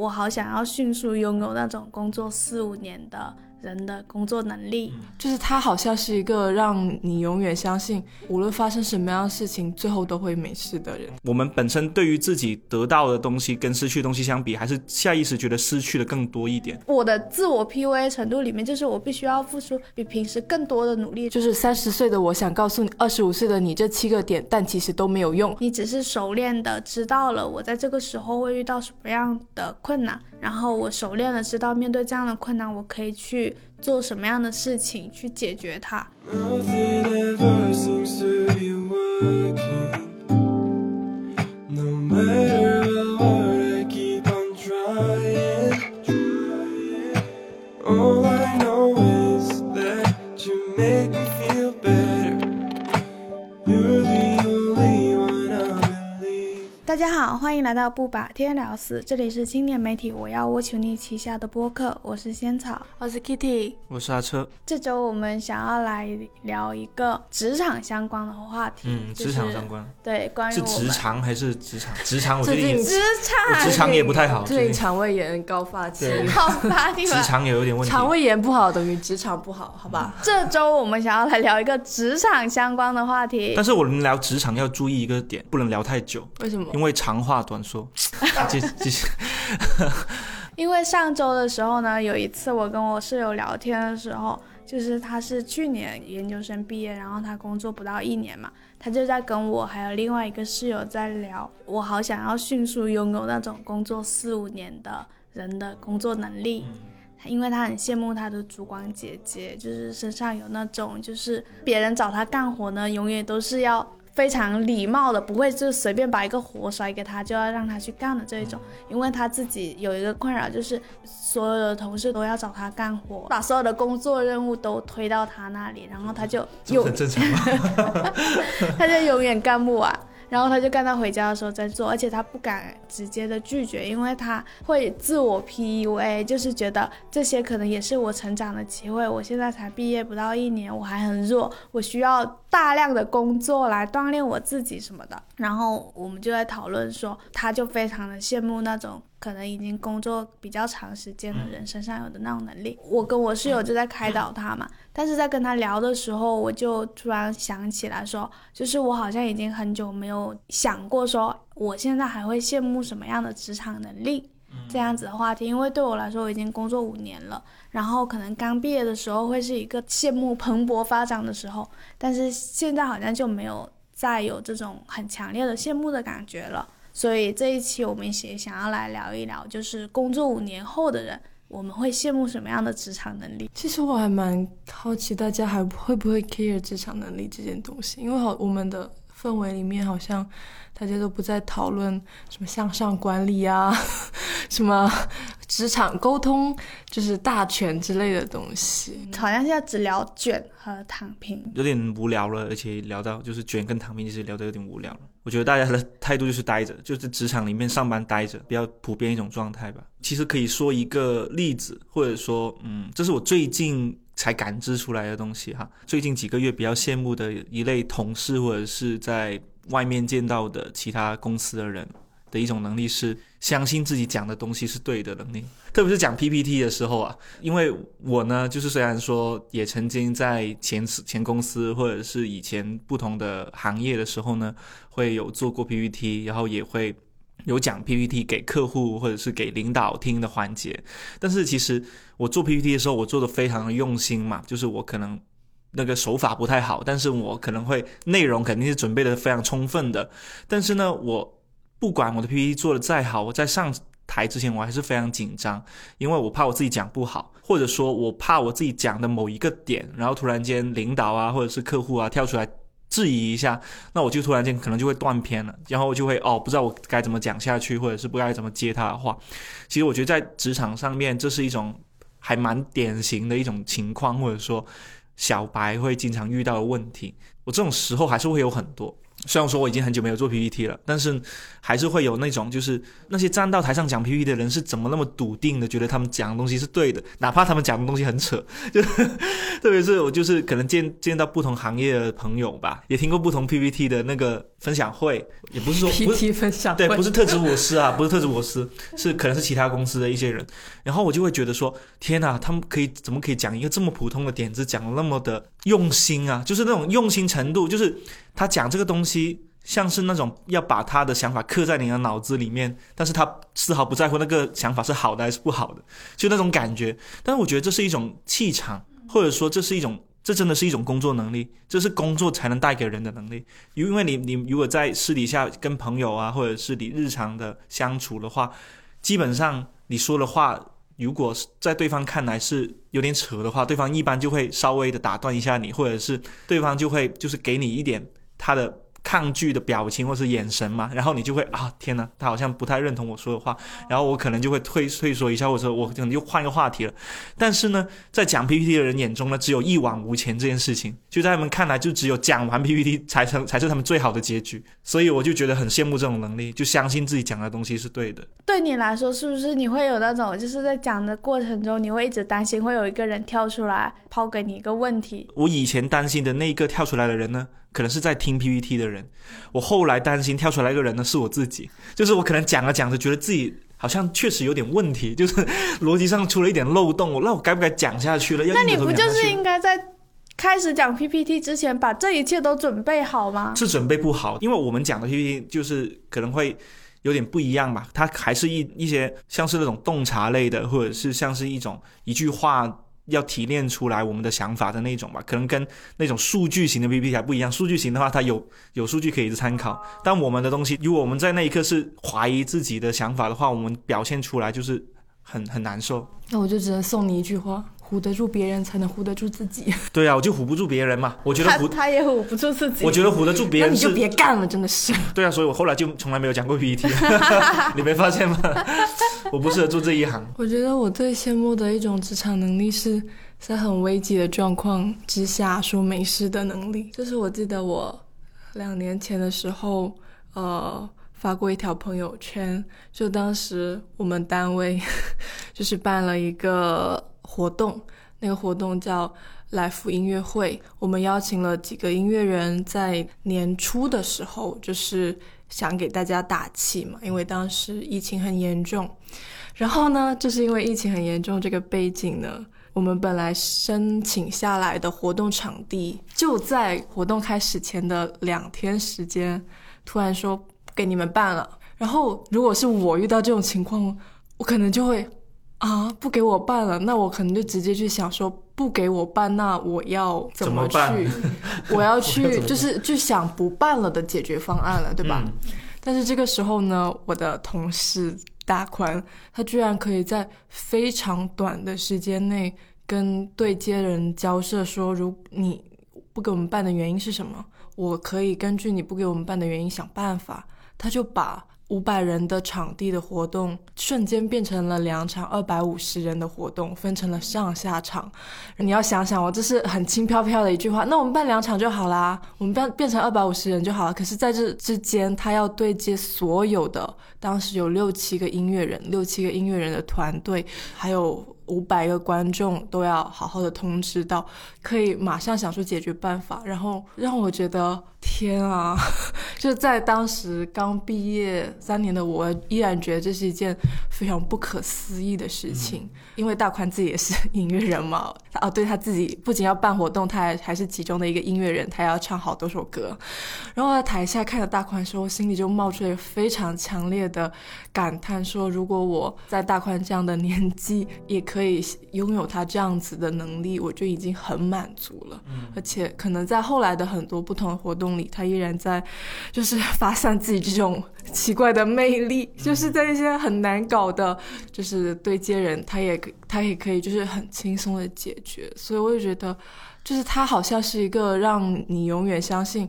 我好想要迅速拥有那种工作四五年的。人的工作能力，就是他好像是一个让你永远相信，无论发生什么样的事情，最后都会没事的人。我们本身对于自己得到的东西跟失去的东西相比，还是下意识觉得失去的更多一点。我的自我 PUA 程度里面，就是我必须要付出比平时更多的努力。就是三十岁的我想告诉你，二十五岁的你这七个点，但其实都没有用。你只是熟练的知道了我在这个时候会遇到什么样的困难，然后我熟练的知道面对这样的困难，我可以去。做什么样的事情去解决它？大家好，欢迎来到不把天聊死，这里是青年媒体我要我求你旗下的播客，我是仙草，我是 Kitty，我是阿车。这周我们想要来聊一个职场相关的话题，嗯，职场相关，对，关于是职场还是职场？职场，我最近职场，职场也不太好，最近。肠胃炎高发期，高发期，职场也有点问题，肠胃炎不好等于职场不好，好吧？这周我们想要来聊一个职场相关的话题，但是我们聊职场要注意一个点，不能聊太久，为什么？因为长话短。说，继继续。因为上周的时候呢，有一次我跟我室友聊天的时候，就是他是去年研究生毕业，然后他工作不到一年嘛，他就在跟我还有另外一个室友在聊，我好想要迅速拥有那种工作四五年的人的工作能力，因为他很羡慕他的主管姐姐，就是身上有那种，就是别人找他干活呢，永远都是要。非常礼貌的，不会就随便把一个活甩给他，就要让他去干的这一种，因为他自己有一个困扰，就是所有的同事都要找他干活，把所有的工作任务都推到他那里，然后他就很正常 他就永远干不完。然后他就干到回家的时候再做，而且他不敢直接的拒绝，因为他会自我 PUA，就是觉得这些可能也是我成长的机会。我现在才毕业不到一年，我还很弱，我需要大量的工作来锻炼我自己什么的。然后我们就在讨论说，他就非常的羡慕那种。可能已经工作比较长时间的人身上有的那种能力，我跟我室友就在开导他嘛。但是在跟他聊的时候，我就突然想起来说，就是我好像已经很久没有想过说，我现在还会羡慕什么样的职场能力这样子的话题。因为对我来说，我已经工作五年了，然后可能刚毕业的时候会是一个羡慕蓬勃发展的时候，但是现在好像就没有再有这种很强烈的羡慕的感觉了。所以这一期我们也想要来聊一聊，就是工作五年后的人，我们会羡慕什么样的职场能力？其实我还蛮好奇，大家还会不会 care 职场能力这件东西？因为好，我们的氛围里面好像大家都不再讨论什么向上管理啊，什么职场沟通，就是大全之类的东西。好像现在只聊卷和躺平，有点无聊了，而且聊到就是卷跟躺平，其实聊的有点无聊了。我觉得大家的态度就是待着，就是职场里面上班待着，比较普遍一种状态吧。其实可以说一个例子，或者说，嗯，这是我最近才感知出来的东西哈。最近几个月比较羡慕的一类同事，或者是在外面见到的其他公司的人。的一种能力是相信自己讲的东西是对的能力，特别是讲 PPT 的时候啊，因为我呢，就是虽然说也曾经在前前公司或者是以前不同的行业的时候呢，会有做过 PPT，然后也会有讲 PPT 给客户或者是给领导听的环节，但是其实我做 PPT 的时候，我做的非常的用心嘛，就是我可能那个手法不太好，但是我可能会内容肯定是准备的非常充分的，但是呢，我。不管我的 PPT 做的再好，我在上台之前我还是非常紧张，因为我怕我自己讲不好，或者说我怕我自己讲的某一个点，然后突然间领导啊或者是客户啊跳出来质疑一下，那我就突然间可能就会断片了，然后我就会哦不知道我该怎么讲下去，或者是不该怎么接他的话。其实我觉得在职场上面，这是一种还蛮典型的一种情况，或者说小白会经常遇到的问题。我这种时候还是会有很多。虽然说我已经很久没有做 PPT 了，但是还是会有那种，就是那些站到台上讲 PPT 的人是怎么那么笃定的，觉得他们讲的东西是对的，哪怕他们讲的东西很扯。就特别是我就是可能见见到不同行业的朋友吧，也听过不同 PPT 的那个分享会，也不是说 不是 PT 分享对，不是特指我司啊，不是特指我司，是可能是其他公司的一些人，然后我就会觉得说，天哪，他们可以怎么可以讲一个这么普通的点子，讲的那么的用心啊？就是那种用心程度，就是他讲这个东西，像是那种要把他的想法刻在你的脑子里面，但是他丝毫不在乎那个想法是好的还是不好的，就那种感觉。但是我觉得这是一种气场，或者说这是一种。这真的是一种工作能力，这是工作才能带给人的能力。因为你，你如果在私底下跟朋友啊，或者是你日常的相处的话，基本上你说的话，如果是在对方看来是有点扯的话，对方一般就会稍微的打断一下你，或者是对方就会就是给你一点他的抗拒的表情或是眼神嘛，然后你就会啊，天呐，他好像不太认同我说的话，然后我可能就会退退缩一下，或者我可能就换一个话题了。但是呢，在讲 PPT 的人眼中呢，只有一往无前这件事情，就在他们看来，就只有讲完 PPT 才成才是他们最好的结局。所以我就觉得很羡慕这种能力，就相信自己讲的东西是对的。对你来说，是不是你会有那种，就是在讲的过程中，你会一直担心会有一个人跳出来抛给你一个问题？我以前担心的那一个跳出来的人呢，可能是在听 PPT 的人。我后来担心跳出来一个人呢，是我自己，就是我可能讲着讲着，觉得自己好像确实有点问题，就是逻辑上出了一点漏洞。那我该不该讲下去了？要那你不就是应该在开始讲 PPT 之前，把这一切都准备好吗？是准备不好，因为我们讲的 PPT 就是可能会有点不一样吧，它还是一一些像是那种洞察类的，或者是像是一种一句话要提炼出来我们的想法的那种吧，可能跟那种数据型的 PPT 还不一样。数据型的话，它有有数据可以参考，但我们的东西，如果我们在那一刻是怀疑自己的想法的话，我们表现出来就是很很难受。那我就只能送你一句话：唬得住别人，才能唬得住自己。对啊，我就唬不住别人嘛，我觉得唬，他他也唬不住自己。我觉得唬得住别人那你就别干了，真的是。对啊，所以我后来就从来没有讲过 PPT，你没发现吗？我不适合做这一行。我觉得我最羡慕的一种职场能力是在很危急的状况之下说没事的能力。就是我记得我两年前的时候，呃，发过一条朋友圈，就当时我们单位就是办了一个活动，那个活动叫。来福音乐会，我们邀请了几个音乐人，在年初的时候，就是想给大家打气嘛，因为当时疫情很严重。然后呢，就是因为疫情很严重这个背景呢，我们本来申请下来的活动场地，就在活动开始前的两天时间，突然说给你们办了。然后如果是我遇到这种情况，我可能就会啊，不给我办了，那我可能就直接去想说，不给我办，那我要怎么去？我要去 就是就想不办了的解决方案了，对吧？嗯但是这个时候呢，我的同事大宽，他居然可以在非常短的时间内跟对接人交涉说，如你不给我们办的原因是什么？我可以根据你不给我们办的原因想办法。他就把五百人的场地的活动瞬间变成了两场二百五十人的活动，分成了上下场。你要想想哦，这是很轻飘飘的一句话。那我们办两场就好啦，我们变变成二百五十人就好了。可是在这之间，他要对接所有的，当时有六七个音乐人，六七个音乐人的团队，还有五百个观众，都要好好的通知到，可以马上想出解决办法。然后让我觉得，天啊！就在当时刚毕业三年的我，依然觉得这是一件非常不可思议的事情。因为大宽自己也是音乐人嘛，他哦，对他自己不仅要办活动，他还还是其中的一个音乐人，他要唱好多首歌。然后在台下看着大宽的时候，心里就冒出了非常强烈的感叹：说如果我在大宽这样的年纪，也可以拥有他这样子的能力，我就已经很满足了。而且可能在后来的很多不同的活动里，他依然在就是发散自己这种奇怪的魅力，就是在一些很难搞的，就是对接人，他也他也可以就是很轻松的解决。所以我就觉得，就是他好像是一个让你永远相信。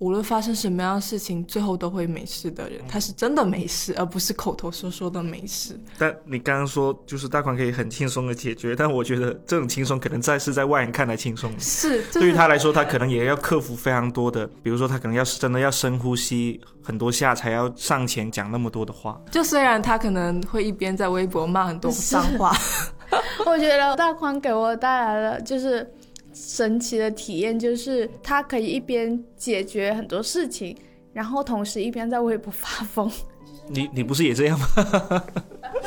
无论发生什么样的事情，最后都会没事的人，他是真的没事，而不是口头说说的没事。但你刚刚说就是大宽可以很轻松的解决，但我觉得这种轻松可能在是在外人看来轻松，是，对于他来说，他可能也要克服非常多的，比如说他可能要真的要深呼吸很多下，才要上前讲那么多的话。就虽然他可能会一边在微博骂很多脏话，我觉得大宽给我带来了就是神奇的体验，就是他可以一边解决很多事情，然后同时一边在微博发疯。你你不是也这样吗？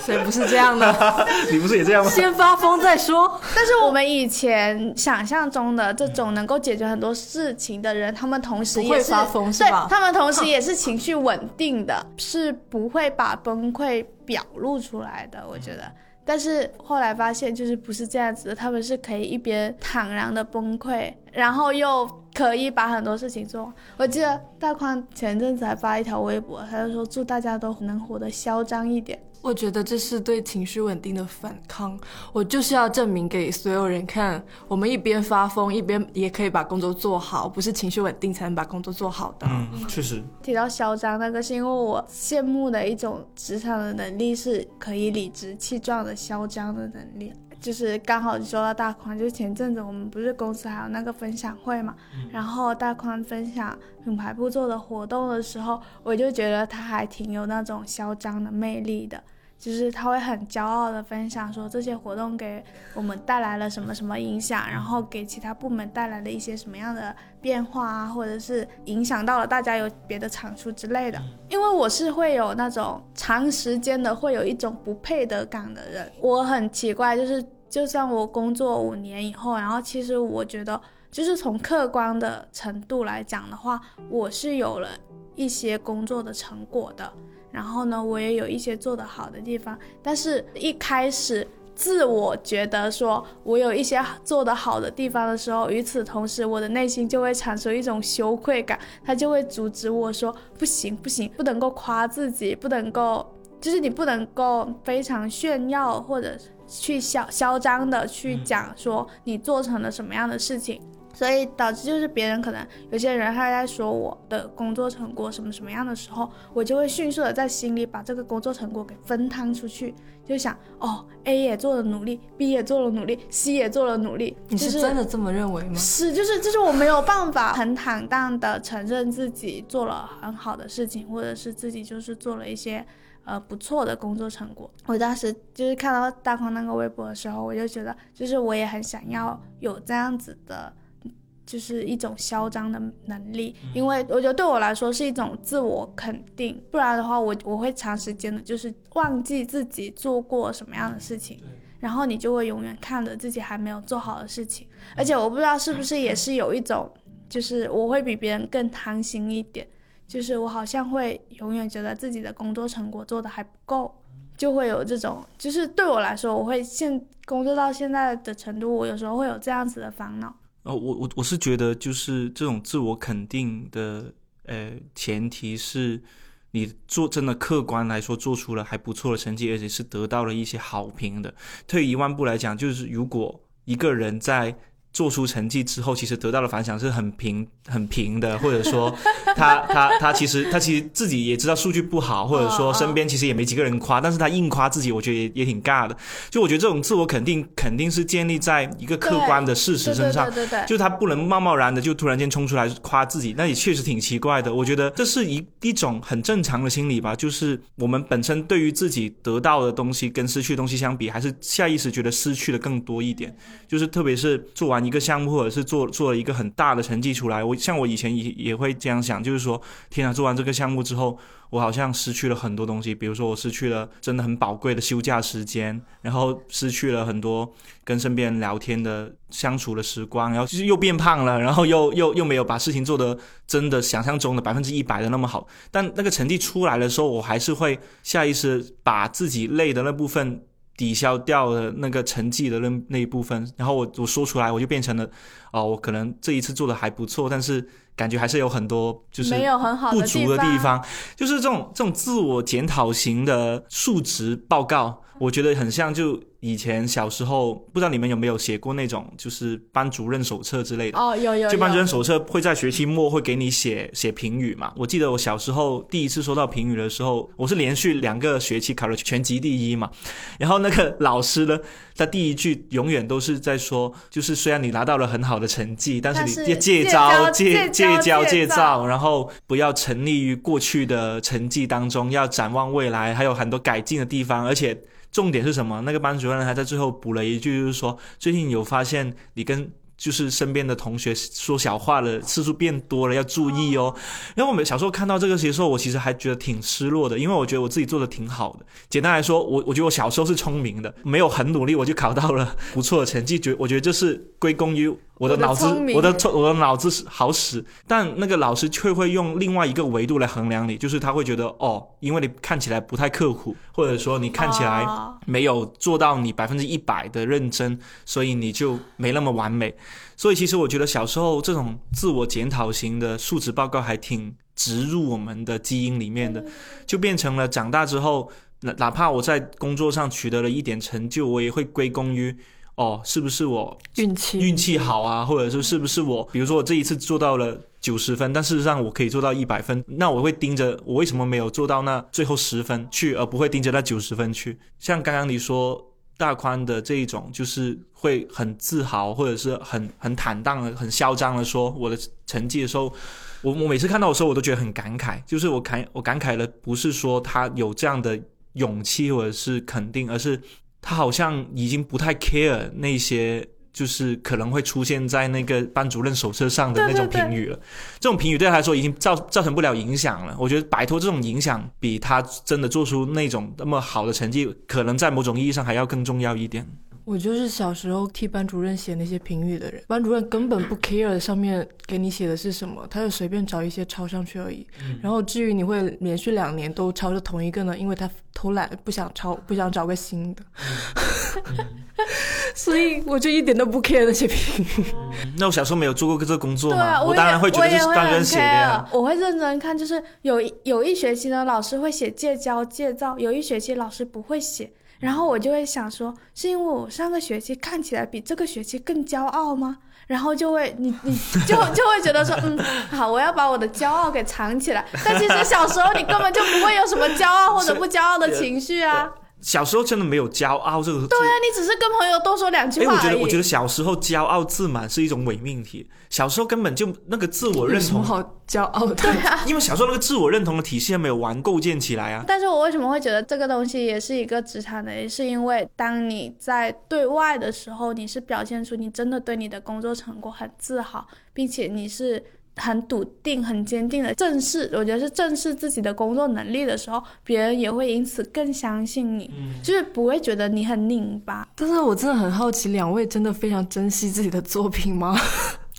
谁不是这样的？你不是也这样吗？先发疯再说。但是我们以前想象中的这种能够解决很多事情的人，他们同时也是不会发疯是对他们同时也是情绪稳定的，是不会把崩溃表露出来的。我觉得。但是后来发现，就是不是这样子的，他们是可以一边坦然的崩溃，然后又可以把很多事情做。我记得大宽前阵子还发一条微博，他就说祝大家都能活得嚣张一点。我觉得这是对情绪稳定的反抗。我就是要证明给所有人看，我们一边发疯，一边也可以把工作做好，不是情绪稳定才能把工作做好的。嗯，确实，提到嚣张那个，是因为我羡慕的一种职场的能力，是可以理直气壮的嚣张的能力。就是刚好说到大宽，就是前阵子我们不是公司还有那个分享会嘛，然后大宽分享品牌部做的活动的时候，我就觉得他还挺有那种嚣张的魅力的。就是他会很骄傲的分享说这些活动给我们带来了什么什么影响，然后给其他部门带来了一些什么样的变化啊，或者是影响到了大家有别的产出之类的。因为我是会有那种长时间的会有一种不配得感的人，我很奇怪，就是就算我工作五年以后，然后其实我觉得就是从客观的程度来讲的话，我是有了一些工作的成果的。然后呢，我也有一些做得好的地方，但是一开始自我觉得说我有一些做得好的地方的时候，与此同时，我的内心就会产生一种羞愧感，他就会阻止我说不行不行，不能够夸自己，不能够，就是你不能够非常炫耀或者去嚣嚣张的去讲说你做成了什么样的事情。所以导致就是别人可能有些人他在说我的工作成果什么什么样的时候，我就会迅速的在心里把这个工作成果给分摊出去，就想哦，A 也做了努力，B 也做了努力，C 也做了努力，你就是真的这么认为吗？是，就是就是我没有办法很坦荡的承认自己做了很好的事情，或者是自己就是做了一些呃不错的工作成果。我当时就是看到大宽那个微博的时候，我就觉得就是我也很想要有这样子的。就是一种嚣张的能力，因为我觉得对我来说是一种自我肯定，不然的话我我会长时间的就是忘记自己做过什么样的事情，然后你就会永远看着自己还没有做好的事情，而且我不知道是不是也是有一种，就是我会比别人更贪心一点，就是我好像会永远觉得自己的工作成果做的还不够，就会有这种，就是对我来说，我会现工作到现在的程度，我有时候会有这样子的烦恼。哦，我我我是觉得，就是这种自我肯定的，呃，前提是你做真的客观来说做出了还不错的成绩，而且是得到了一些好评的。退一万步来讲，就是如果一个人在做出成绩之后，其实得到的反响是很平 很平的，或者说 他他他其实他其实自己也知道数据不好，或者说身边其实也没几个人夸，但是他硬夸自己，我觉得也也挺尬的。就我觉得这种自我肯定肯定是建立在一个客观的事实身上，对对对对对就他不能贸贸然的就突然间冲出来夸自己，那也确实挺奇怪的。我觉得这是一一种很正常的心理吧，就是我们本身对于自己得到的东西跟失去的东西相比，还是下意识觉得失去的更多一点。就是特别是做完一个项目，或者是做做了一个很大的成绩出来，我像我以前也也会这样想，就是说，天啊，做完这个项目之后，我好像失去了很多东西，比如说我失去了真的很宝贵的休假时间，然后失去了很多跟身边人聊天的相处的时光，然后就是又变胖了，然后又又又没有把事情做得真的想象中的百分之一百的那么好，但那个成绩出来的时候，我还是会下意识把自己累的那部分。抵消掉了那个成绩的那那一部分，然后我我说出来，我就变成了，哦，我可能这一次做的还不错，但是感觉还是有很多就是没有很好不足的地方，就是这种这种自我检讨型的述职报告，我觉得很像就以前小时候，不知道你们有没有写过那种就是班主任手册之类的。哦，有有就班主任手册会在学期末会给你写写评语嘛？我记得我小时候第一次收到评语的时候，我是连续两个学期考了全级第一嘛。然后那个老师呢，他第一句永远都是在说，就是虽然你拿到了很好的成绩，但是你要戒戒招、骄戒戒骄骄、戒戒躁躁，然后不要沉溺于过去的成绩当中，要展望未来，还有很多改进的地方，而且。重点是什么？那个班主任还在最后补了一句，就是说最近有发现你跟就是身边的同学说小话的次数变多了，要注意哦。因为我们小时候看到这个时候，我其实还觉得挺失落的，因为我觉得我自己做的挺好的。简单来说，我我觉得我小时候是聪明的，没有很努力我就考到了不错的成绩，觉我觉得这是归功于我的脑子我的聪我的脑子是好使。但那个老师却会用另外一个维度来衡量你，就是他会觉得哦，因为你看起来不太刻苦，或者说你看起来哦没有做到你百分之一百的认真，所以你就没那么完美。所以其实我觉得小时候这种自我检讨型的述职报告还挺植入我们的基因里面的，就变成了长大之后，哪哪怕我在工作上取得了一点成就，我也会归功于。哦，是不是我运气运气好啊，或者说是不是我，比如说我这一次做到了九十分，但事实上我可以做到一百分，那我会盯着我为什么没有做到那最后十分去，而不会盯着那九十分去。像刚刚你说大宽的这一种，就是会很自豪，或者是很很坦荡的、很嚣张的说我的成绩的时候。我我每次看到的时候，我都觉得很感慨，就是我感我感慨的不是说他有这样的勇气或者是肯定，而是他好像已经不太 care 那些就是可能会出现在那个班主任手册上的那种对对对评语了。这种评语对他来说已经造造成不了影响了。我觉得摆脱这种影响，比他真的做出那种那么好的成绩，可能在某种意义上还要更重要一点。我就是小时候替班主任写那些评语的人，班主任根本不 care 上面给你写的是什么，他就随便找一些抄上去而已。然后至于你会连续两年都抄着同一个呢，因为他偷懒不想抄，不想找个新的，所以我就一点都不 care 那些评语。那我小时候没有做过这个工作嘛，对啊，也我当然会觉得是班主任写的呀。我会认真看，就是有一有一学期呢，老师会写戒骄戒躁，有一学期老师不会写，然后我就会想说，是因为我上个学期看起来比这个学期更骄傲吗？然后就会你你 就就会觉得说，嗯，好，我要把我的骄傲给藏起来。但其实小时候你根本就不会有什么骄傲或者不骄傲的情绪啊。小时候真的没有骄傲这个字。对啊，你只是跟朋友多说两句哎，话哎。我觉得，我觉得小时候骄傲自满是一种伪命题。小时候根本就那个自我认同，什么好骄傲的？对啊。因为小时候那个自我认同的体系还没有完构建起来啊。但是我为什么会觉得这个东西也是一个职场的，也是因为当你在对外的时候，你是表现出你真的对你的工作成果很自豪，并且你是很笃定、很坚定的正视，我觉得是正视自己的工作能力的时候，别人也会因此更相信你，就是不会觉得你很拧巴。但是我真的很好奇，两位真的非常珍惜自己的作品吗？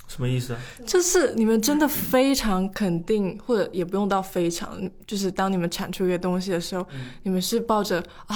什么意思啊？就是你们真的非常肯定，或者也不用到非常，就是当你们产出一个东西的时候，你们是抱着啊、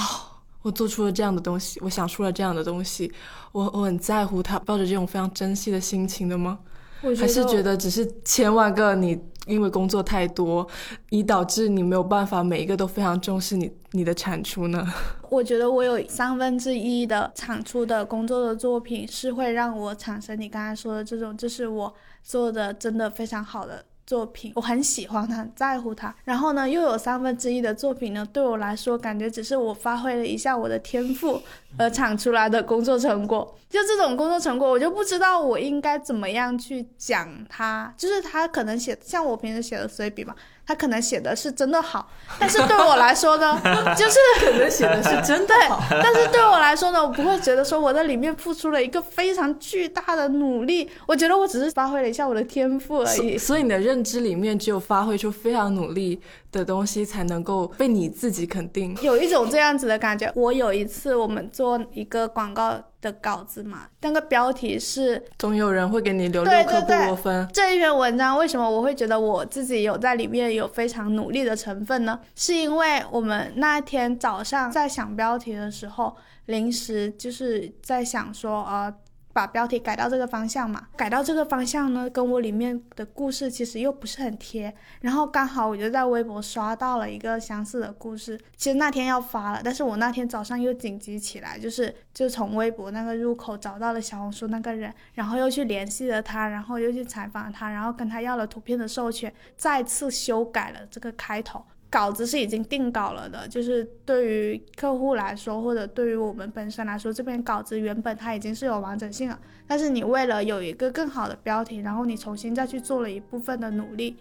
我做出了这样的东西，我想出了这样的东西，我我很在乎它，抱着这种非常珍惜的心情的吗？我还是觉得只是千万个你因为工作太多，以导致你没有办法每一个都非常重视你你的产出呢？我觉得我有三分之一的产出的工作的作品是会让我产生你刚才说的这种，就是我做的真的非常好的作品，我很喜欢他，很在乎他。然后呢，又有三分之一的作品呢，对我来说感觉只是我发挥了一下我的天赋而产出来的工作成果。就这种工作成果，我就不知道我应该怎么样去讲他。就是他可能写像我平时写的随笔嘛，他可能写的是真的好，但是对我来说呢，就是可能写的是真的对好，但是对我来说呢，我不会觉得说我在里面付出了一个非常巨大的努力，我觉得我只是发挥了一下我的天赋而已。所所以你的认知里面只有发挥出非常努力的东西，才能够被你自己肯定。有一种这样子的感觉。我有一次我们做一个广告的稿子嘛，那个标题是总有人会给你留六颗布洛芬。这一篇文章为什么我会觉得我自己有在里面有非常努力的成分呢？是因为我们那天早上在想标题的时候，临时就是在想说，呃，把标题改到这个方向嘛，改到这个方向呢，跟我里面的故事其实又不是很贴。然后刚好我就在微博刷到了一个相似的故事，其实那天要发了，但是我那天早上又紧急起来，就是就从微博那个入口找到了小红书那个人，然后又去联系了他，然后又去采访他，然后跟他要了图片的授权，再次修改了这个开头。稿子是已经定稿了的，就是对于客户来说，或者对于我们本身来说，这篇稿子原本它已经是有完整性了。但是你为了有一个更好的标题，然后你重新再去做了一部分的努力，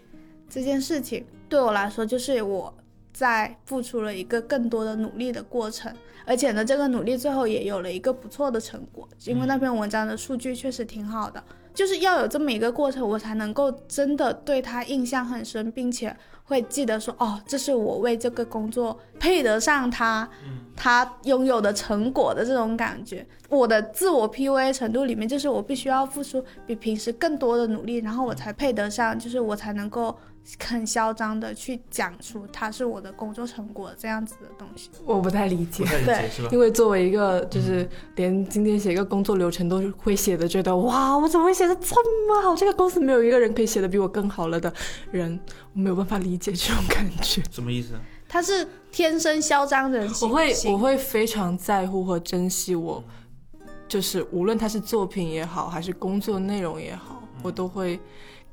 这件事情对我来说就是我在付出了一个更多的努力的过程。而且呢，这个努力最后也有了一个不错的成果，因为那篇文章的数据确实挺好的。就是要有这么一个过程，我才能够真的对他印象很深，并且。会记得说哦，这是我为这个工作配得上他，他拥有的成果的这种感觉。我的自我 PUA 程度里面，就是我必须要付出比平时更多的努力，然后我才配得上，就是我才能够。很嚣张的去讲出它是我的工作成果这样子的东西，我不太理解，对，因为作为一个就是连今天写一个工作流程都会写的，觉得哇，我怎么会写的这么好？这个公司没有一个人可以写的比我更好了的人，我没有办法理解这种感觉。什么意思？他是天生嚣张人我会我会非常在乎和珍惜我，就是无论他是作品也好，还是工作内容也好，我都会。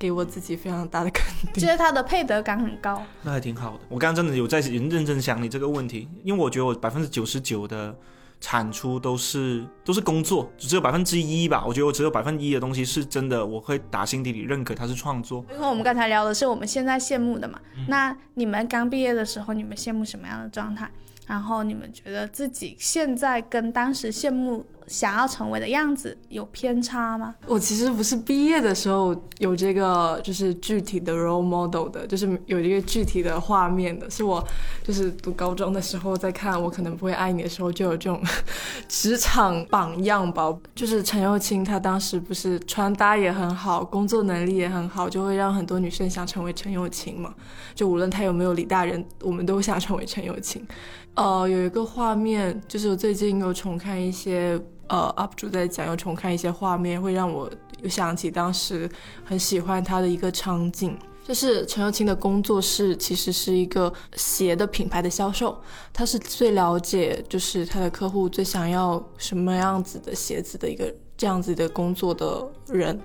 给我自己非常大的肯定，觉得他的配得感很高，那还挺好的。我刚刚真的有在认认真想你这个问题，因为我觉得我百分之九十九的产出都是都是工作，只有百分之一吧。我觉得我只有百分之一的东西是真的，我会打心底里认可它是创作。因为我们刚才聊的是我们现在羡慕的嘛，那你们刚毕业的时候，你们羡慕什么样的状态？然后你们觉得自己现在跟当时羡慕？想要成为的样子有偏差吗？我其实不是毕业的时候有这个，就是具体的 role model 的，就是有一个具体的画面的。是我就是读高中的时候在看《我可能不会爱你》的时候，就有这种 职场榜样吧。就是陈幼卿，她当时不是穿搭也很好，工作能力也很好，就会让很多女生想成为陈幼卿嘛。就无论她有没有李大人，我们都想成为陈幼卿。呃，有一个画面，就是我最近有重看一些。呃，UP 主在讲，又重看一些画面，会让我又想起当时很喜欢他的一个场景，就是陈幼卿的工作室其实是一个鞋的品牌的销售，他是最了解就是他的客户最想要什么样子的鞋子的一个这样子的工作的人。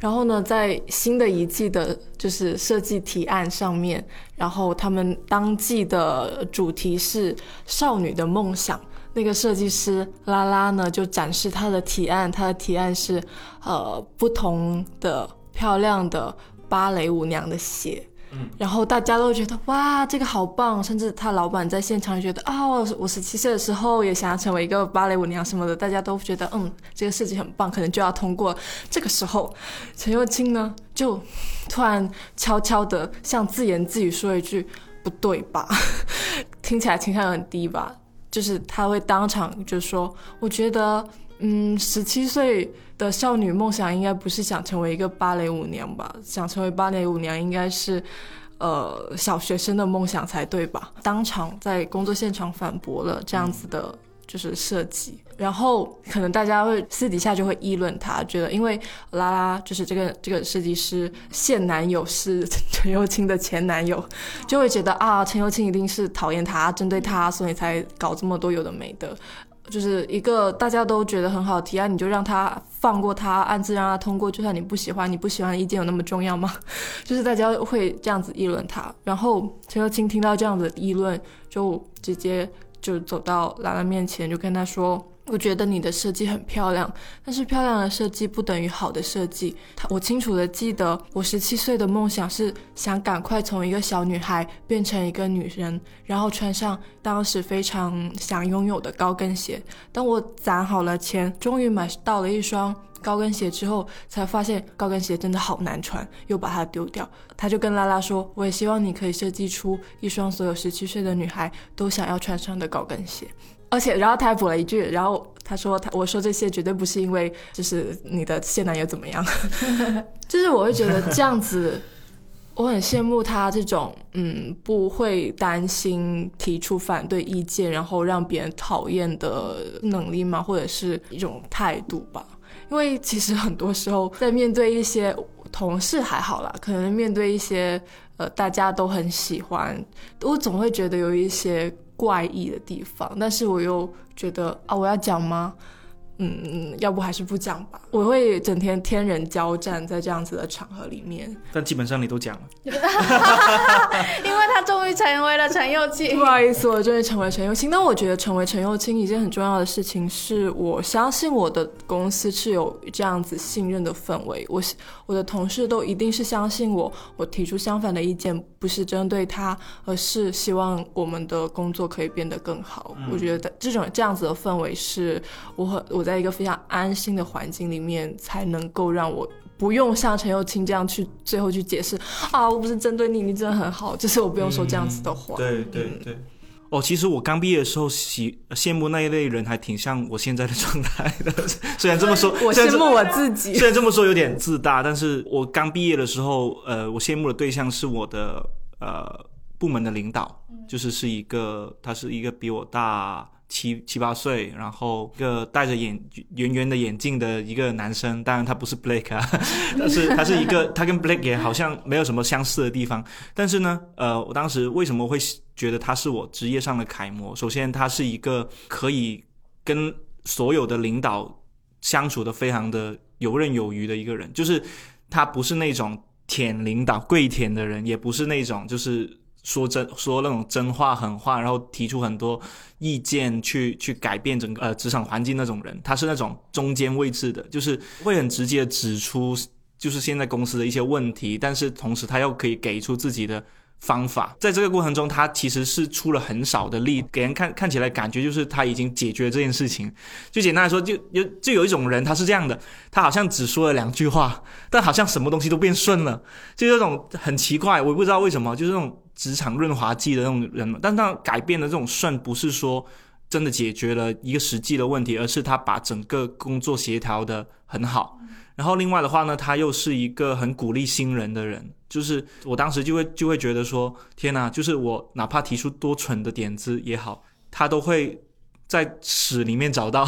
然后呢，在新的一季的就是设计提案上面，然后他们当季的主题是少女的梦想。那个设计师拉拉呢，就展示他的提案，他的提案是，呃，不同的漂亮的芭蕾舞娘的鞋，嗯，然后大家都觉得哇，这个好棒，甚至他老板在现场觉得啊，我十七岁的时候也想要成为一个芭蕾舞娘什么的，大家都觉得嗯，这个设计很棒，可能就要通过。这个时候，陈幼卿呢，就突然悄悄的像自言自语说一句，不对吧？听起来情商很低吧？就是他会当场就说：“我觉得，嗯，十七岁的少女梦想应该不是想成为一个芭蕾舞娘吧？想成为芭蕾舞娘应该是，呃，小学生的梦想才对吧？”当场在工作现场反驳了这样子的。就是设计，然后可能大家会私底下就会议论他，觉得因为拉拉就是这个这个设计师现男友是陈幼清的前男友，就会觉得啊，陈幼清一定是讨厌他，针对他，所以才搞这么多有的没的。就是一个大家都觉得很好提案，你就让他放过他，暗自让他通过，就算你不喜欢，你不喜欢的意见有那么重要吗？就是大家会这样子议论他，然后陈幼清听到这样子议论，就直接。就走到兰兰面前，就跟他说：“我觉得你的设计很漂亮，但是漂亮的设计不等于好的设计。他我清楚的记得，我十七岁的梦想是想赶快从一个小女孩变成一个女人，然后穿上当时非常想拥有的高跟鞋。当我攒好了钱，终于买到了一双。”高跟鞋之后才发现高跟鞋真的好难穿，又把它丢掉。他就跟拉拉说：“我也希望你可以设计出一双所有十七岁的女孩都想要穿上的高跟鞋。”而且，然后他还补了一句：“然后他说他我说这些绝对不是因为就是你的现男友怎么样，就是我会觉得这样子，我很羡慕他这种嗯不会担心提出反对意见，然后让别人讨厌的能力嘛，或者是一种态度吧。”因为其实很多时候在面对一些同事还好啦，可能面对一些呃大家都很喜欢，我总会觉得有一些怪异的地方，但是我又觉得啊，我要讲吗？嗯嗯，要不还是不讲吧。我会整天天人交战在这样子的场合里面。但基本上你都讲了，因为他终于成为了陈幼卿不。好意思，我终于成为陈幼卿。那我觉得成为陈幼卿一件很重要的事情是，我相信我的公司是有这样子信任的氛围。我我的同事都一定是相信我，我提出相反的意见不是针对他，而是希望我们的工作可以变得更好。我觉得这种这样子的氛围是我很我在一个非常安心的环境里面，才能够让我不用像陈幼卿这样去最后去解释啊，我不是针对你，你真的很好，就是我不用说这样子的话。对对对。哦，其实我刚毕业的时候喜羡慕那一类人，还挺像我现在的状态的。虽然这么说，我羡慕我自己。虽然这么说有点自大，但是我刚毕业的时候，呃，我羡慕的对象是我的呃部门的领导，就是是一个他是一个比我大七七八岁，然后一个戴着眼圆圆的眼镜的一个男生，当然他不是 Blake 啊，但是 他是一个他跟 Blake 也好像没有什么相似的地方，但是呢，呃，我当时为什么会觉得他是我职业上的楷模？首先，他是一个可以跟所有的领导相处的非常的游刃有余的一个人，就是他不是那种舔领导跪舔的人，也不是那种就是说真说那种真话狠话，然后提出很多意见去去改变整个呃职场环境那种人，他是那种中间位置的，就是会很直接指出就是现在公司的一些问题，但是同时他又可以给出自己的。方法，在这个过程中，他其实是出了很少的力，给人看看起来感觉就是他已经解决了这件事情。就简单来说，就有就有一种人，他是这样的，他好像只说了两句话，但好像什么东西都变顺了，就这种很奇怪，我不知道为什么，就是那种职场润滑剂的那种人。但他改变的这种顺，不是说真的解决了一个实际的问题，而是他把整个工作协调的很好。然后另外的话呢，他又是一个很鼓励新人的人，就是我当时就会就会觉得说，天哪，就是我哪怕提出多蠢的点子也好，他都会在屎里面找到。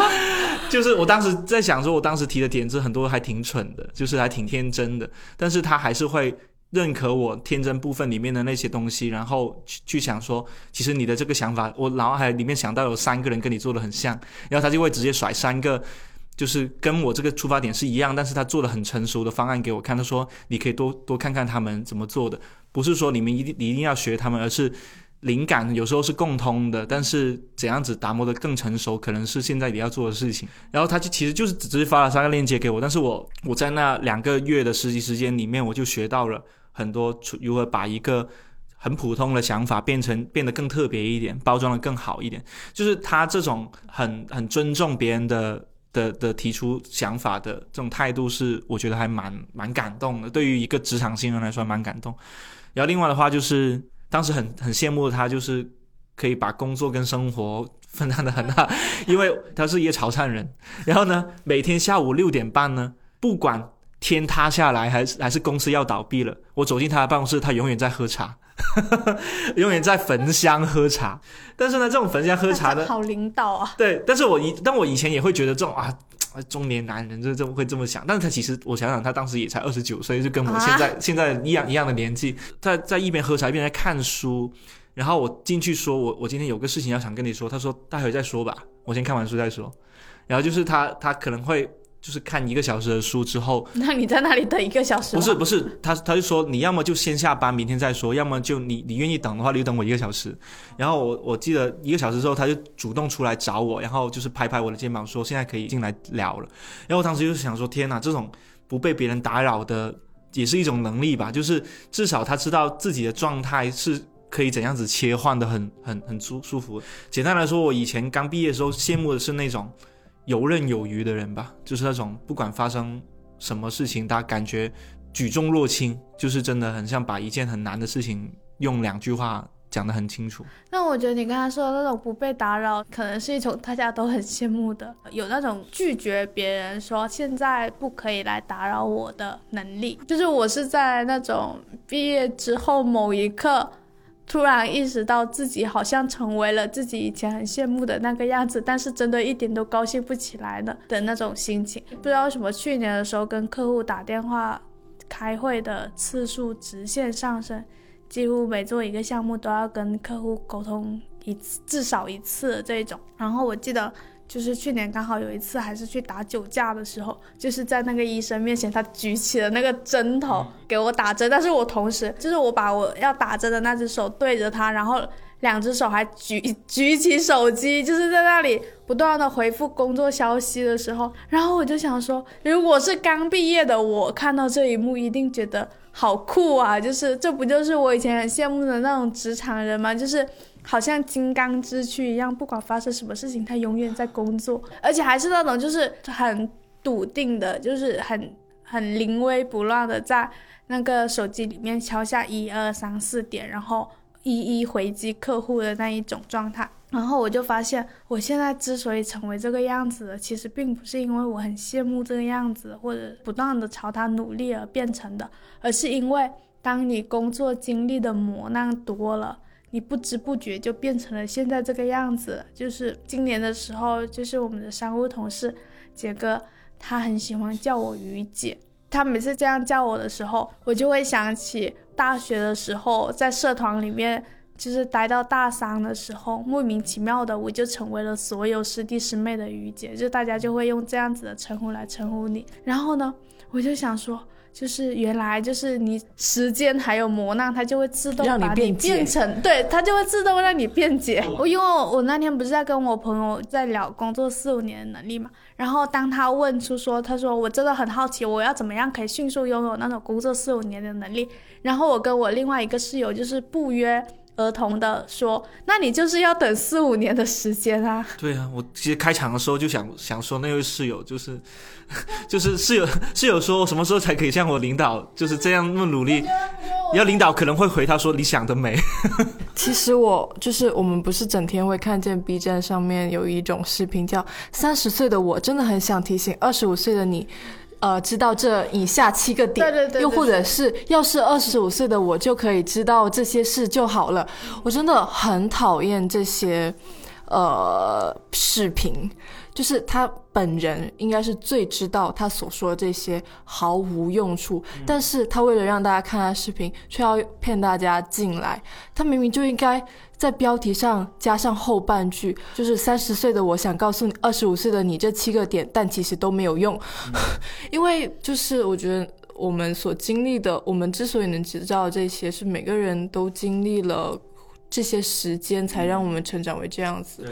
就是我当时在想说，我当时提的点子很多还挺蠢的，就是还挺天真的，但是他还是会认可我天真部分里面的那些东西，然后去去想说，其实你的这个想法，我脑海里面想到有三个人跟你做的很像，然后他就会直接甩三个。就是跟我这个出发点是一样，但是他做的很成熟的方案给我看。他说你可以多多看看他们怎么做的，不是说你们一定你一定要学他们，而是灵感有时候是共通的，但是怎样子打磨的更成熟，可能是现在你要做的事情。然后他就其实就是只是发了三个链接给我，但是我我在那两个月的实习时间里面，我就学到了很多出如何把一个很普通的想法变成变得更特别一点，包装的更好一点。就是他这种很很尊重别人的。的的提出想法的这种态度是，我觉得还蛮蛮感动的。对于一个职场新人来说，蛮感动。然后另外的话，就是当时很很羡慕他，就是可以把工作跟生活分担的很大，因为他是一个潮汕人。然后呢，每天下午六点半呢，不管天塌下来还是还是公司要倒闭了，我走进他的办公室，他永远在喝茶。永远在焚香喝茶，但是呢，这种焚香喝茶的好领导啊。对，但是我以但我以前也会觉得这种啊，中年男人就这么会这么想。但是他其实我想想，他当时也才二十九岁，就跟我现在现在一样一样的年纪，在在一边喝茶一边在看书。然后我进去说，我我今天有个事情要想跟你说。他说待会再说吧，我先看完书再说。然后就是他他可能会。就是看一个小时的书之后，那你在那里等一个小时？不是不是，他他就说你要么就先下班，明天再说；要么就你你愿意等的话，你就等我一个小时。然后我我记得一个小时之后，他就主动出来找我，然后就是拍拍我的肩膀说现在可以进来聊了。然后我当时就想说天哪，这种不被别人打扰的也是一种能力吧？就是至少他知道自己的状态是可以怎样子切换的，很很很舒舒服。简单来说，我以前刚毕业的时候羡慕的是那种。游刃有余的人吧，就是那种不管发生什么事情，他感觉举重若轻，就是真的很像把一件很难的事情用两句话讲得很清楚。那我觉得你刚才说的那种不被打扰，可能是一种大家都很羡慕的，有那种拒绝别人说现在不可以来打扰我的能力。就是我是在那种毕业之后某一刻。突然意识到自己好像成为了自己以前很羡慕的那个样子，但是真的一点都高兴不起来的的那种心情。不知道为什么去年的时候跟客户打电话开会的次数直线上升，几乎每做一个项目都要跟客户沟通一次，至少一次这种。然后我记得。就是去年刚好有一次，还是去打酒驾的时候，就是在那个医生面前，他举起了那个针头给我打针，但是我同时就是我把我要打针的那只手对着他，然后两只手还举举起手机，就是在那里不断的回复工作消息的时候，然后我就想说，如果是刚毕业的我看到这一幕，一定觉得好酷啊！就是这不就是我以前很羡慕的那种职场人吗？就是。好像金刚之躯一样，不管发生什么事情，他永远在工作，而且还是那种就是很笃定的，就是很很临危不乱的，在那个手机里面敲下一二三四点，然后一一回击客户的那一种状态。然后我就发现，我现在之所以成为这个样子，其实并不是因为我很羡慕这个样子，或者不断的朝他努力而变成的，而是因为当你工作经历的磨难多了。你不知不觉就变成了现在这个样子。就是今年的时候，就是我们的商务同事杰哥，他很喜欢叫我于姐。他每次这样叫我的时候，我就会想起大学的时候，在社团里面，就是待到大三的时候，莫名其妙的我就成为了所有师弟师妹的于姐，就大家就会用这样子的称呼来称呼你。然后呢，我就想说。就是原来就是你时间还有磨难，它就会自动把你变成，对，它就会自动让你辩解。我因为我那天不是在跟我朋友在聊工作四五年的能力嘛，然后当他问出说，他说我真的很好奇，我要怎么样可以迅速拥有那种工作四五年的能力？然后我跟我另外一个室友就是不约。儿童的说，那你就是要等四五年的时间啊？对啊，我其实开场的时候就想想说，那位室友就是，就是室友室友说，什么时候才可以像我领导就是这样那么努力？要领导可能会回他说，你想得美。其实我就是我们不是整天会看见 B 站上面有一种视频叫三十岁的我真的很想提醒二十五岁的你。呃，知道这以下七个点，对对对，又或者是，要是二十五岁的我就可以知道这些事就好了。我真的很讨厌这些，呃，视频。就是他本人应该是最知道他所说的这些毫无用处，但是他为了让大家看他视频，却要骗大家进来。他明明就应该在标题上加上后半句，就是三十岁的我想告诉你二十五岁的你这七个点，但其实都没有用，因为就是我觉得我们所经历的，我们之所以能知道这些，是每个人都经历了。这些时间才让我们成长为这样子，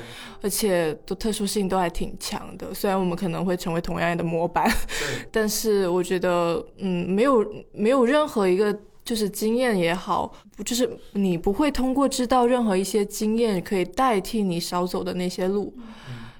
而且都特殊性都还挺强的。虽然我们可能会成为同样的模板，但是我觉得，嗯，没有没有任何一个就是经验也好，就是你不会通过知道任何一些经验可以代替你少走的那些路，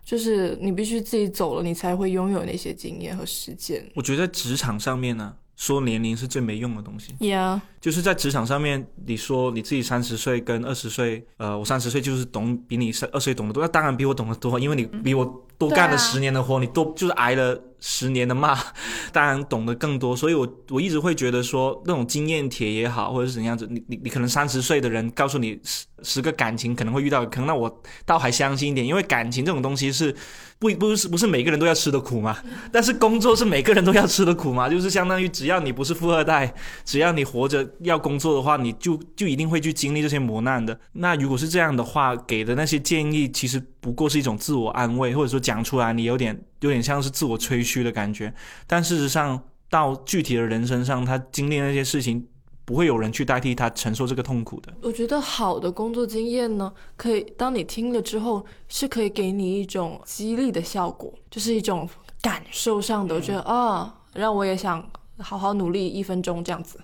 就是你必须自己走了，你才会拥有那些经验和实践。我觉得职场上面呢，说年龄是最没用的东西。Yeah。就是在职场上面，你说你自己三十岁跟二十岁，呃，我三十岁就是懂比你三二十岁懂得多，那当然比我懂得多，因为你比我多干了十年的活，你多就是挨了十年的骂，当然懂得更多。所以我我一直会觉得说，那种经验帖也好，或者是怎样子，你你你可能三十岁的人告诉你十十个感情可能会遇到，可能那我倒还相信一点，因为感情这种东西是不不是不是每个人都要吃的苦嘛，但是工作是每个人都要吃的苦嘛，就是相当于只要你不是富二代，只要你活着。要工作的话，你就就一定会去经历这些磨难的。那如果是这样的话，给的那些建议其实不过是一种自我安慰，或者说讲出来你有点有点像是自我吹嘘的感觉。但事实上，到具体的人身上，他经历那些事情，不会有人去代替他承受这个痛苦的。我觉得好的工作经验呢，可以当你听了之后，是可以给你一种激励的效果，就是一种感受上的，我觉得啊，让我也想。好好努力一分钟这样子，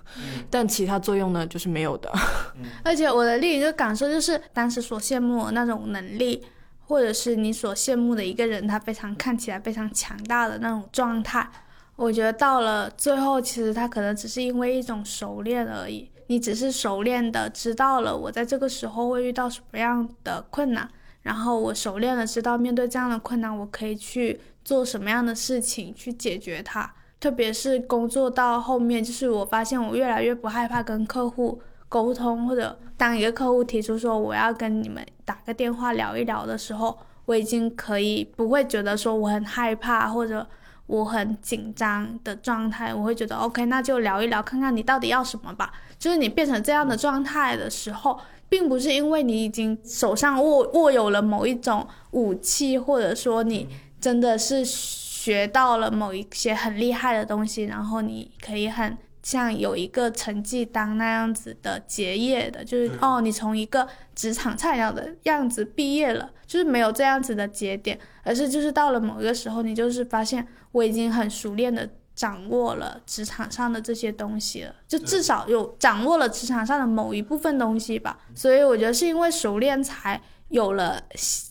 但其他作用呢就是没有的。而且我的另一个感受就是，当时所羡慕的那种能力，或者是你所羡慕的一个人，他非常看起来非常强大的那种状态，我觉得到了最后，其实他可能只是因为一种熟练而已。你只是熟练的知道了我在这个时候会遇到什么样的困难，然后我熟练的知道面对这样的困难，我可以去做什么样的事情去解决它。特别是工作到后面，就是我发现我越来越不害怕跟客户沟通，或者当一个客户提出说我要跟你们打个电话聊一聊的时候，我已经可以不会觉得说我很害怕或者我很紧张的状态，我会觉得 OK，那就聊一聊，看看你到底要什么吧。就是你变成这样的状态的时候，并不是因为你已经手上握握有了某一种武器，或者说你真的是学到了某一些很厉害的东西，然后你可以很。像有一个成绩单那样子的结业的，就是哦，你从一个职场菜鸟的样子毕业了，就是没有这样子的节点，而是就是到了某一个时候，你就是发现我已经很熟练的掌握了职场上的这些东西了，就至少有掌握了职场上的某一部分东西吧。所以我觉得是因为熟练才。有了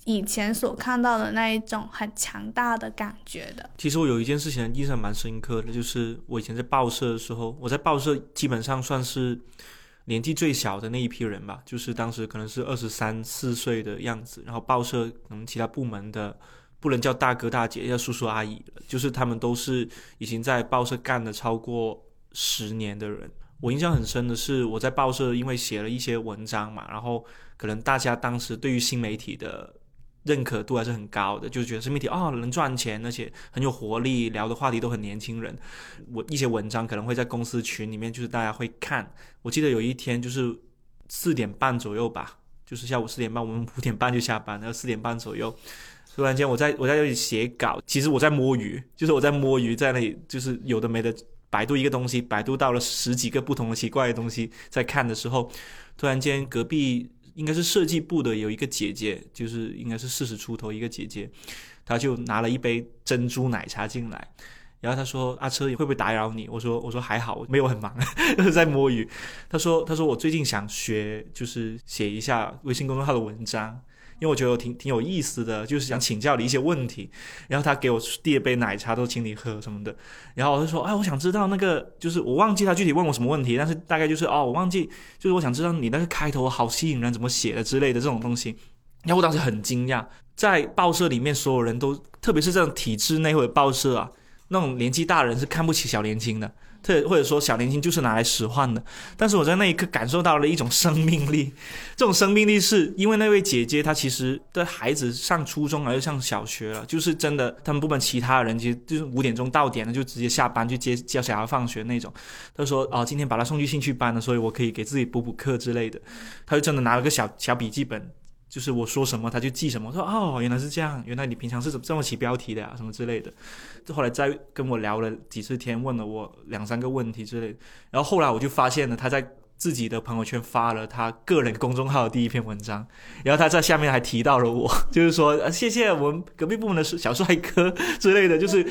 以前所看到的那一种很强大的感觉的。其实我有一件事情印象蛮深刻的，就是我以前在报社的时候，我在报社基本上算是年纪最小的那一批人吧，就是当时可能是二十三四岁的样子。然后报社可能其他部门的不能叫大哥大姐，叫叔叔阿姨了，就是他们都是已经在报社干了超过十年的人。我印象很深的是，我在报社因为写了一些文章嘛，然后。可能大家当时对于新媒体的认可度还是很高的，就觉得新媒体哦能赚钱，而且很有活力，聊的话题都很年轻人。我一些文章可能会在公司群里面，就是大家会看。我记得有一天就是四点半左右吧，就是下午四点半，我们五点半就下班，然后四点半左右，突然间我在我在那里写稿，其实我在摸鱼，就是我在摸鱼，在那里就是有的没的百度一个东西，百度到了十几个不同的奇怪的东西，在看的时候，突然间隔壁。应该是设计部的有一个姐姐，就是应该是四十出头一个姐姐，她就拿了一杯珍珠奶茶进来，然后她说：“阿车会不会打扰你？”我说：“我说还好，没有很忙，在摸鱼。”她说：“她说我最近想学，就是写一下微信公众号的文章。”因为我觉得我挺挺有意思的，就是想请教你一些问题。然后他给我递了杯奶茶，都请你喝什么的。然后我就说，哎，我想知道那个，就是我忘记他具体问我什么问题，但是大概就是哦，我忘记，就是我想知道你那个开头好吸引人，怎么写的之类的这种东西。然后我当时很惊讶，在报社里面，所有人都，特别是这种体制内或者报社啊，那种年纪大人是看不起小年轻的。特或者说小年轻就是拿来使唤的，但是我在那一刻感受到了一种生命力，这种生命力是因为那位姐姐她其实的孩子上初中还是上小学了，就是真的，他们部门其他人其实就是五点钟到点了就直接下班去接接小孩放学那种。他说哦，今天把他送去兴趣班了，所以我可以给自己补补课之类的。他就真的拿了个小小笔记本。就是我说什么他就记什么，说哦原来是这样，原来你平常是怎这么起标题的呀，什么之类的。就后来再跟我聊了几次天，问了我两三个问题之类的。然后后来我就发现了他在自己的朋友圈发了他个人公众号的第一篇文章，然后他在下面还提到了我，就是说谢谢我们隔壁部门的小帅哥 之类的，就是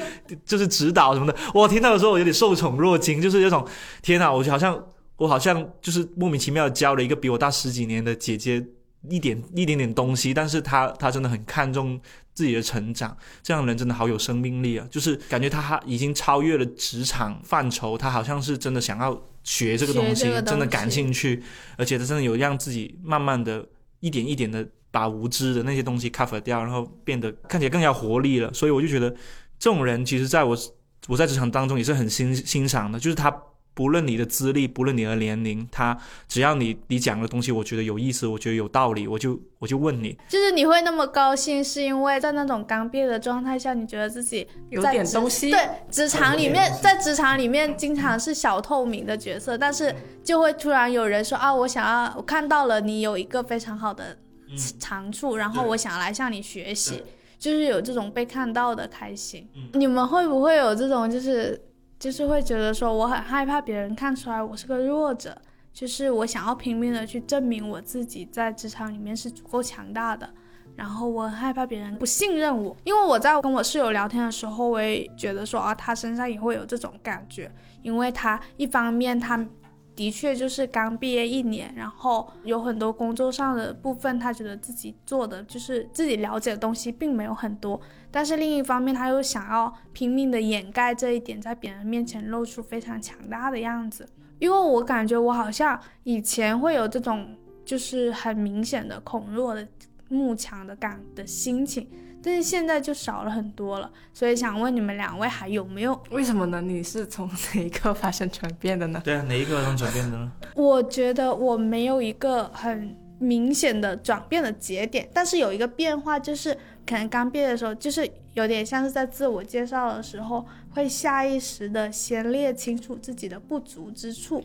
就是指导什么的。我听到的时候我有点受宠若惊，就是那种天哪，我就好像我好像就是莫名其妙教了一个比我大十几年的姐姐。一点一点点东西，但是他他真的很看重自己的成长，这样的人真的好有生命力啊！就是感觉他已经超越了职场范畴，他好像是真的想要学这个东西，真的感兴趣，而且他真的有让自己慢慢的一点一点的把无知的那些东西 cover 掉，然后变得看起来更加活力了。所以我就觉得这种人，其实在我我在职场当中也是很欣欣赏的，就是他。不论你的资历，不论你的年龄，他只要你你讲的东西，我觉得有意思，我觉得有道理，我就我就问你。就是你会那么高兴，是因为在那种刚毕业的状态下，你觉得自己有点东西。对，职场里面，在职场里面经常是小透明的角色，但是就会突然有人说啊，我想要，我看到了你有一个非常好的长处，然后我想要来向你学习，就是有这种被看到的开心。你们会不会有这种就是？就是会觉得说我很害怕别人看出来我是个弱者，就是我想要拼命的去证明我自己在职场里面是足够强大的，然后我很害怕别人不信任我，因为我在跟我室友聊天的时候，我也觉得说啊，他身上也会有这种感觉，因为他一方面他。的确就是刚毕业一年，然后有很多工作上的部分，他觉得自己做的就是自己了解的东西并没有很多，但是另一方面他又想要拼命的掩盖这一点，在别人面前露出非常强大的样子。因为我感觉我好像以前会有这种就是很明显的恐弱的慕强的感的心情。但是现在就少了很多了。所以想问你们两位还有没有？为什么呢？你是从哪一个发生转变的呢？对啊，哪一个发生转变的呢？我觉得我没有一个很明显的转变的节点，但是有一个变化，就是可能刚毕业的时候，就是有点像是在自我介绍的时候，会下意识的先列清楚自己的不足之处。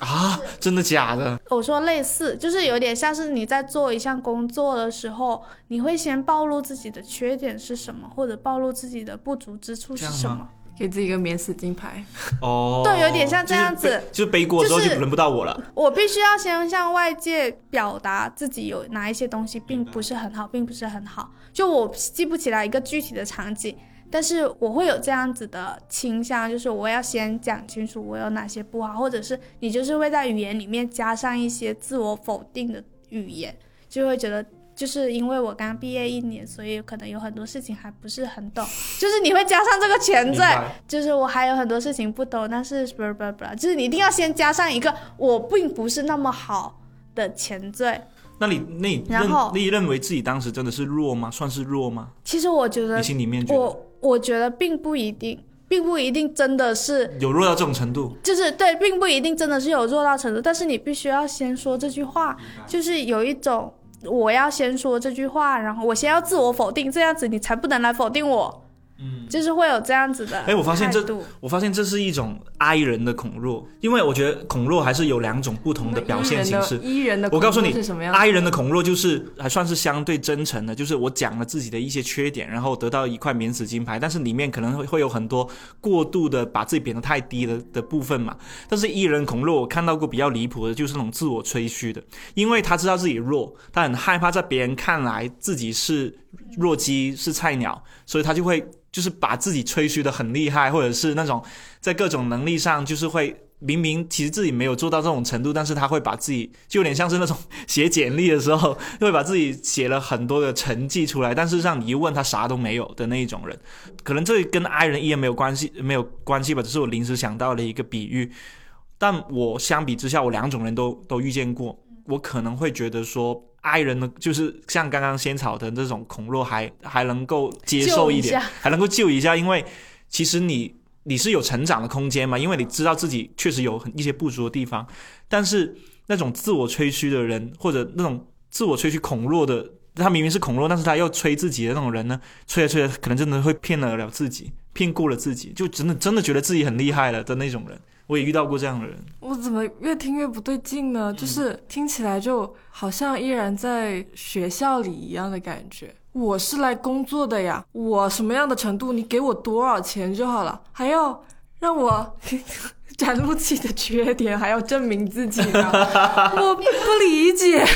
啊，真的假的？我说类似，就是有点像是你在做一项工作的时候，你会先暴露自己的缺点是什么，或者暴露自己的不足之处是什么。给自己一个免死金牌。哦，对有点像这样子就是背锅之后就就是轮不到我了。我必须要先向外界表达自己有哪一些东西并不是很好，并不是很好。就我记不起来一个具体的场景，但是我会有这样子的倾向，就是我要先讲清楚我有哪些不好，或者是你就是会在语言里面加上一些自我否定的语言，就会觉得。就是因为我刚毕业一年，所以可能有很多事情还不是很懂，就是你会加上这个前缀，就是我还有很多事情不懂，但是不不不，就是你一定要先加上一个我并不是那么好的前缀。那你那你认然后你认为自己当时真的是弱吗？算是弱吗？其实我觉得你，心里面觉得我我觉得并不一定，并不一定真的是，有弱到这种程度？就是对，并不一定真的是有弱到程度，但是你必须要先说这句话，就是有一种我要先说这句话，然后我先要自我否定，这样子你才不能来否定我。嗯，就是会有这样子的。哎我发现这我发现这是一种 I 人的恐弱，因为我觉得恐弱还是有两种不同的表现形式。伊人的，我告诉你是什么样？I 人的恐弱就是还算是相对真诚的，就是我讲了自己的一些缺点，然后得到一块免死金牌，但是里面可能会会有很多过度的把自己贬得太低的的部分嘛。但是 E 人恐弱，我看到过比较离谱的，就是那种自我吹嘘的，因为他知道自己弱，他很害怕在别人看来自己是弱鸡是菜鸟，所以他就会就是把自己吹嘘的很厉害，或者是那种在各种能力上就是会。明明其实自己没有做到这种程度，但是他会把自己就有点像是那种写简历的时候，会把自己写了很多的成绩出来，但是让你一问他啥都没有的那一种人。可能这跟 I 人 E 人没有关系，没有关系吧，只是我临时想到的一个比喻。但我相比之下，我两种人都都遇见过，我可能会觉得说。I 人呢，就是像刚刚仙草的这种恐弱还还能够接受一点一，还能够救一下，因为其实你你是有成长的空间嘛，因为你知道自己确实有很一些不足的地方，但是那种自我吹嘘的人，或者那种自我吹嘘恐弱的，他明明是恐弱，但是他又吹自己的那种人呢，吹着吹着，可能真的会骗得了自己，骗过了自己，就真的真的觉得自己很厉害了的那种人。我也遇到过这样的人，我怎么越听越不对劲呢？就是听起来就好像依然在学校里一样的感觉。我是来工作的呀，我什么样的程度，你给我多少钱就好了，还要让我 展露自己的缺点，还要证明自己呢？我不理解。因为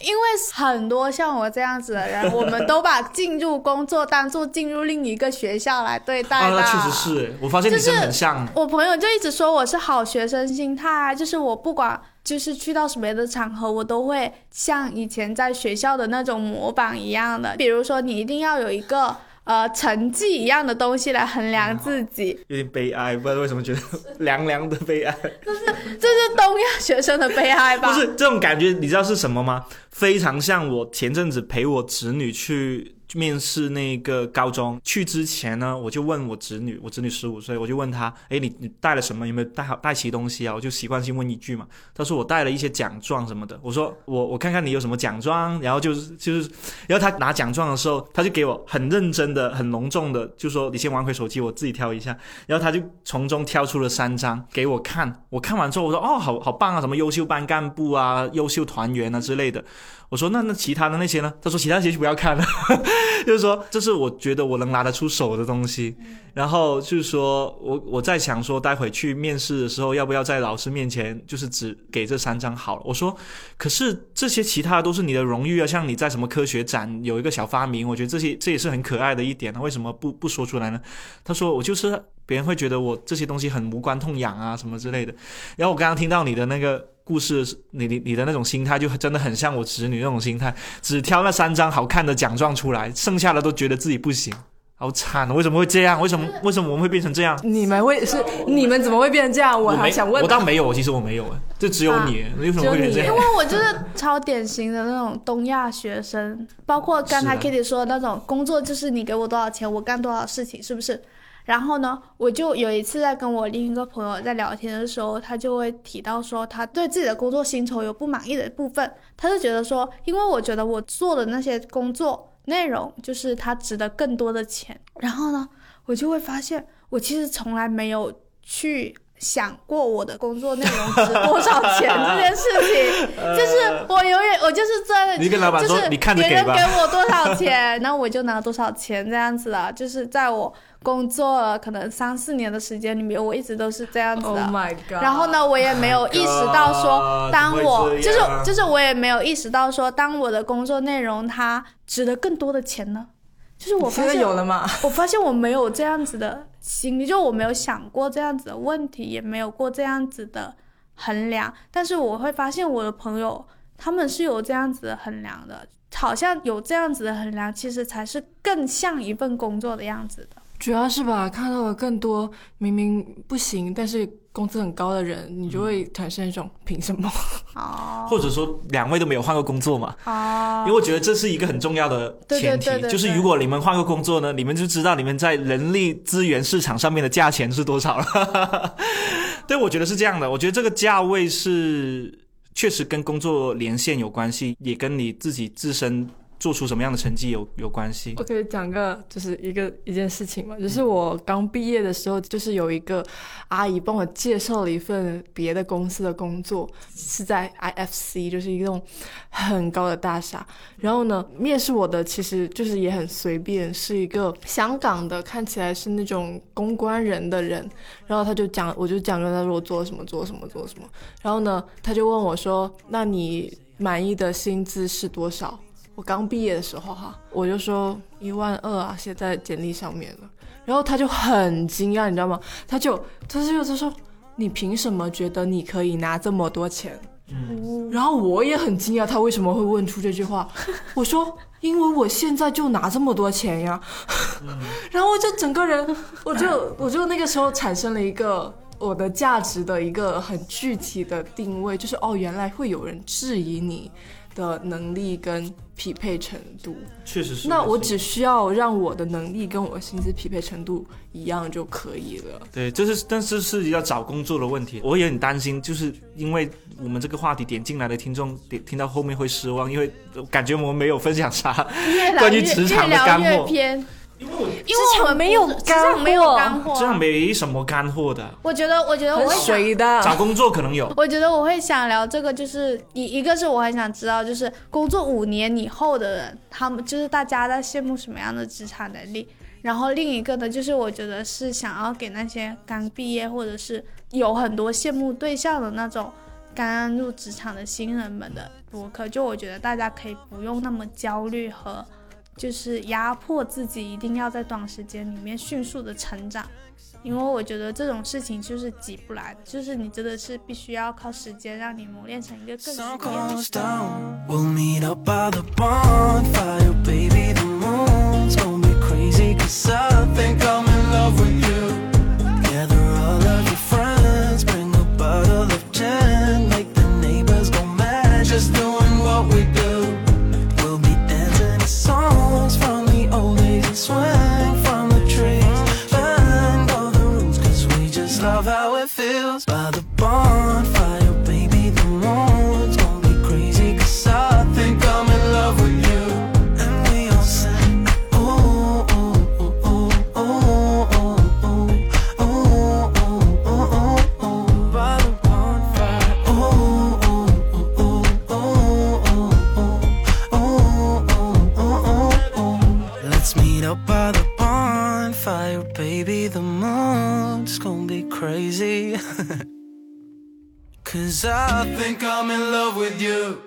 因为很多像我这样子的人，我们都把进入工作当做进入另一个学校来对待啊，的。那确实是，我发现你真的很像。我朋友就一直说我是好学生心态啊，就是我不管就是去到什么样的场合，我都会像以前在学校的那种模板一样的，比如说你一定要有一个呃成绩一样的东西来衡量自己，有点悲哀，不知道为什么觉得 凉凉的悲哀。这是这是东亚学生的悲哀吧？不是这种感觉，你知道是什么吗？非常像我前阵子陪我侄女去面试那个高中，去之前呢，我就问我侄女，我侄女十五岁，我就问她，哎，你你带了什么？有没有带好带齐东西啊？我就习惯性问一句嘛。她说我带了一些奖状什么的。我说我我看看你有什么奖状，然后就是就是，然后她拿奖状的时候，她就给我很认真的、很隆重的，就说你先玩回手机，我自己挑一下。然后她就从中挑出了三张给我看，我看完之后我说哦，好好棒啊，什么优秀班干部啊、优秀团员啊之类的。我说那那其他的那些呢？他说其他那些就不要看了，就是说这是我觉得我能拿得出手的东西。然后就是说我我在想说，待会去面试的时候要不要在老师面前就是只给这三张好了。我说可是这些其他的都是你的荣誉啊，像你在什么科学展有一个小发明，我觉得这些这也是很可爱的一点，为什么不不说出来呢？他说我就是别人会觉得我这些东西很无关痛痒啊什么之类的。然后我刚刚听到你的那个。故事，你你你的那种心态就真的很像我侄女那种心态，只挑那三张好看的奖状出来，剩下的都觉得自己不行好惨，为什么会这样？为什么为什么我们会变成这样？你们会是你们怎么会变成这样？我还想问呢，我倒没有，其实我没有，哎，这只有你，为什么会变成这样？因为我就是超典型的那种东亚学生，包括刚才是啊 Kitty 说的那种工作，就是你给我多少钱，我干多少事情，是不是？然后呢，我就有一次在跟我另一个朋友在聊天的时候，他就会提到说，他对自己的工作薪酬有不满意的部分，他就觉得说，因为我觉得我做的那些工作内容，就是他值得更多的钱。然后呢，我就会发现，我其实从来没有去想过我的工作内容值多少钱这件事情，就是我永远我就是在你跟老板就是说你看着别人给我多少钱，那我就拿多少钱这样子的，就是在我工作了可能三四年的时间里面，我一直都是这样子 Oh 的。my god！然后呢，我也没有意识到说当我就是就是我也没有意识到说，当我的工作内容它值得更多的钱呢？就是我现在发现有了嘛？我发现我没有这样子的心理，就我没有想过这样子的问题，也没有过这样子的衡量。但是我会发现我的朋友他们是有这样子的衡量的，好像有这样子的衡量，其实才是更像一份工作的样子的。主要是吧，看到了更多明明不行，但是工资很高的人，你就会产生一种凭什么？哦 或者说两位都没有换过工作嘛？哦因为我觉得这是一个很重要的前提，就是如果你们换个工作呢，你们就知道你们在人力资源市场上面的价钱是多少了。对，我觉得是这样的。我觉得这个价位是确实跟工作连线有关系，也跟你自己自身做出什么样的成绩有有关系我。可以讲个就是一个一件事情嘛，就是我刚毕业的时候，就是有一个阿姨帮我介绍了一份别的公司的工作，是在 IFC，就是一种很高的大厦。然后呢，面试我的其实就是也很随便，是一个香港的，看起来是那种公关人的人。然后他就讲，我就讲跟他说我做什么做什么做什么。然后呢，他就问我说：“那你满意的薪资是多少？”我刚毕业的时候哈，我就说一万二啊，写在简历上面了。然后他就很惊讶，你知道吗？他就他就他说你凭什么觉得你可以拿这么多钱？然后我也很惊讶，他为什么会问出这句话？我说因为我现在就拿这么多钱呀。然后我就整个人，我就我就那个时候产生了一个我的价值的一个很具体的定位，就是哦，原来会有人质疑你的能力跟匹配程度。确实是。那我只需要让我的能力跟我的薪资匹配程度一样就可以了。对，这是但是是要找工作的问题，我也很担心，就是因为我们这个话题点进来的听众点听到后面会失望，因为感觉我们没有分享啥关于职场的干货，越偏，因为我们没有不是职干场没有货干货啊，这样没什么干货的。我觉得，我觉得我很会想水的，找工作可能有，我觉得我会想聊这个，就是一一个是我很想知道，就是工作五年以后的人，他们就是大家在羡慕什么样的职场能力。然后另一个呢，就是我觉得是想要给那些刚毕业或者是有很多羡慕对象的那种刚刚入职场的新人们的博客。就我觉得大家可以不用那么焦虑和就是压迫自己，一定要在短时间里面迅速的成长。因为我觉得这种事情就是挤不来的，就是你真的是必须要靠时间让你磨练成一个更具 Sun swing from the trees. Bend all the rules, cause we just love how it feels. By the Cause I think I'm in love with you.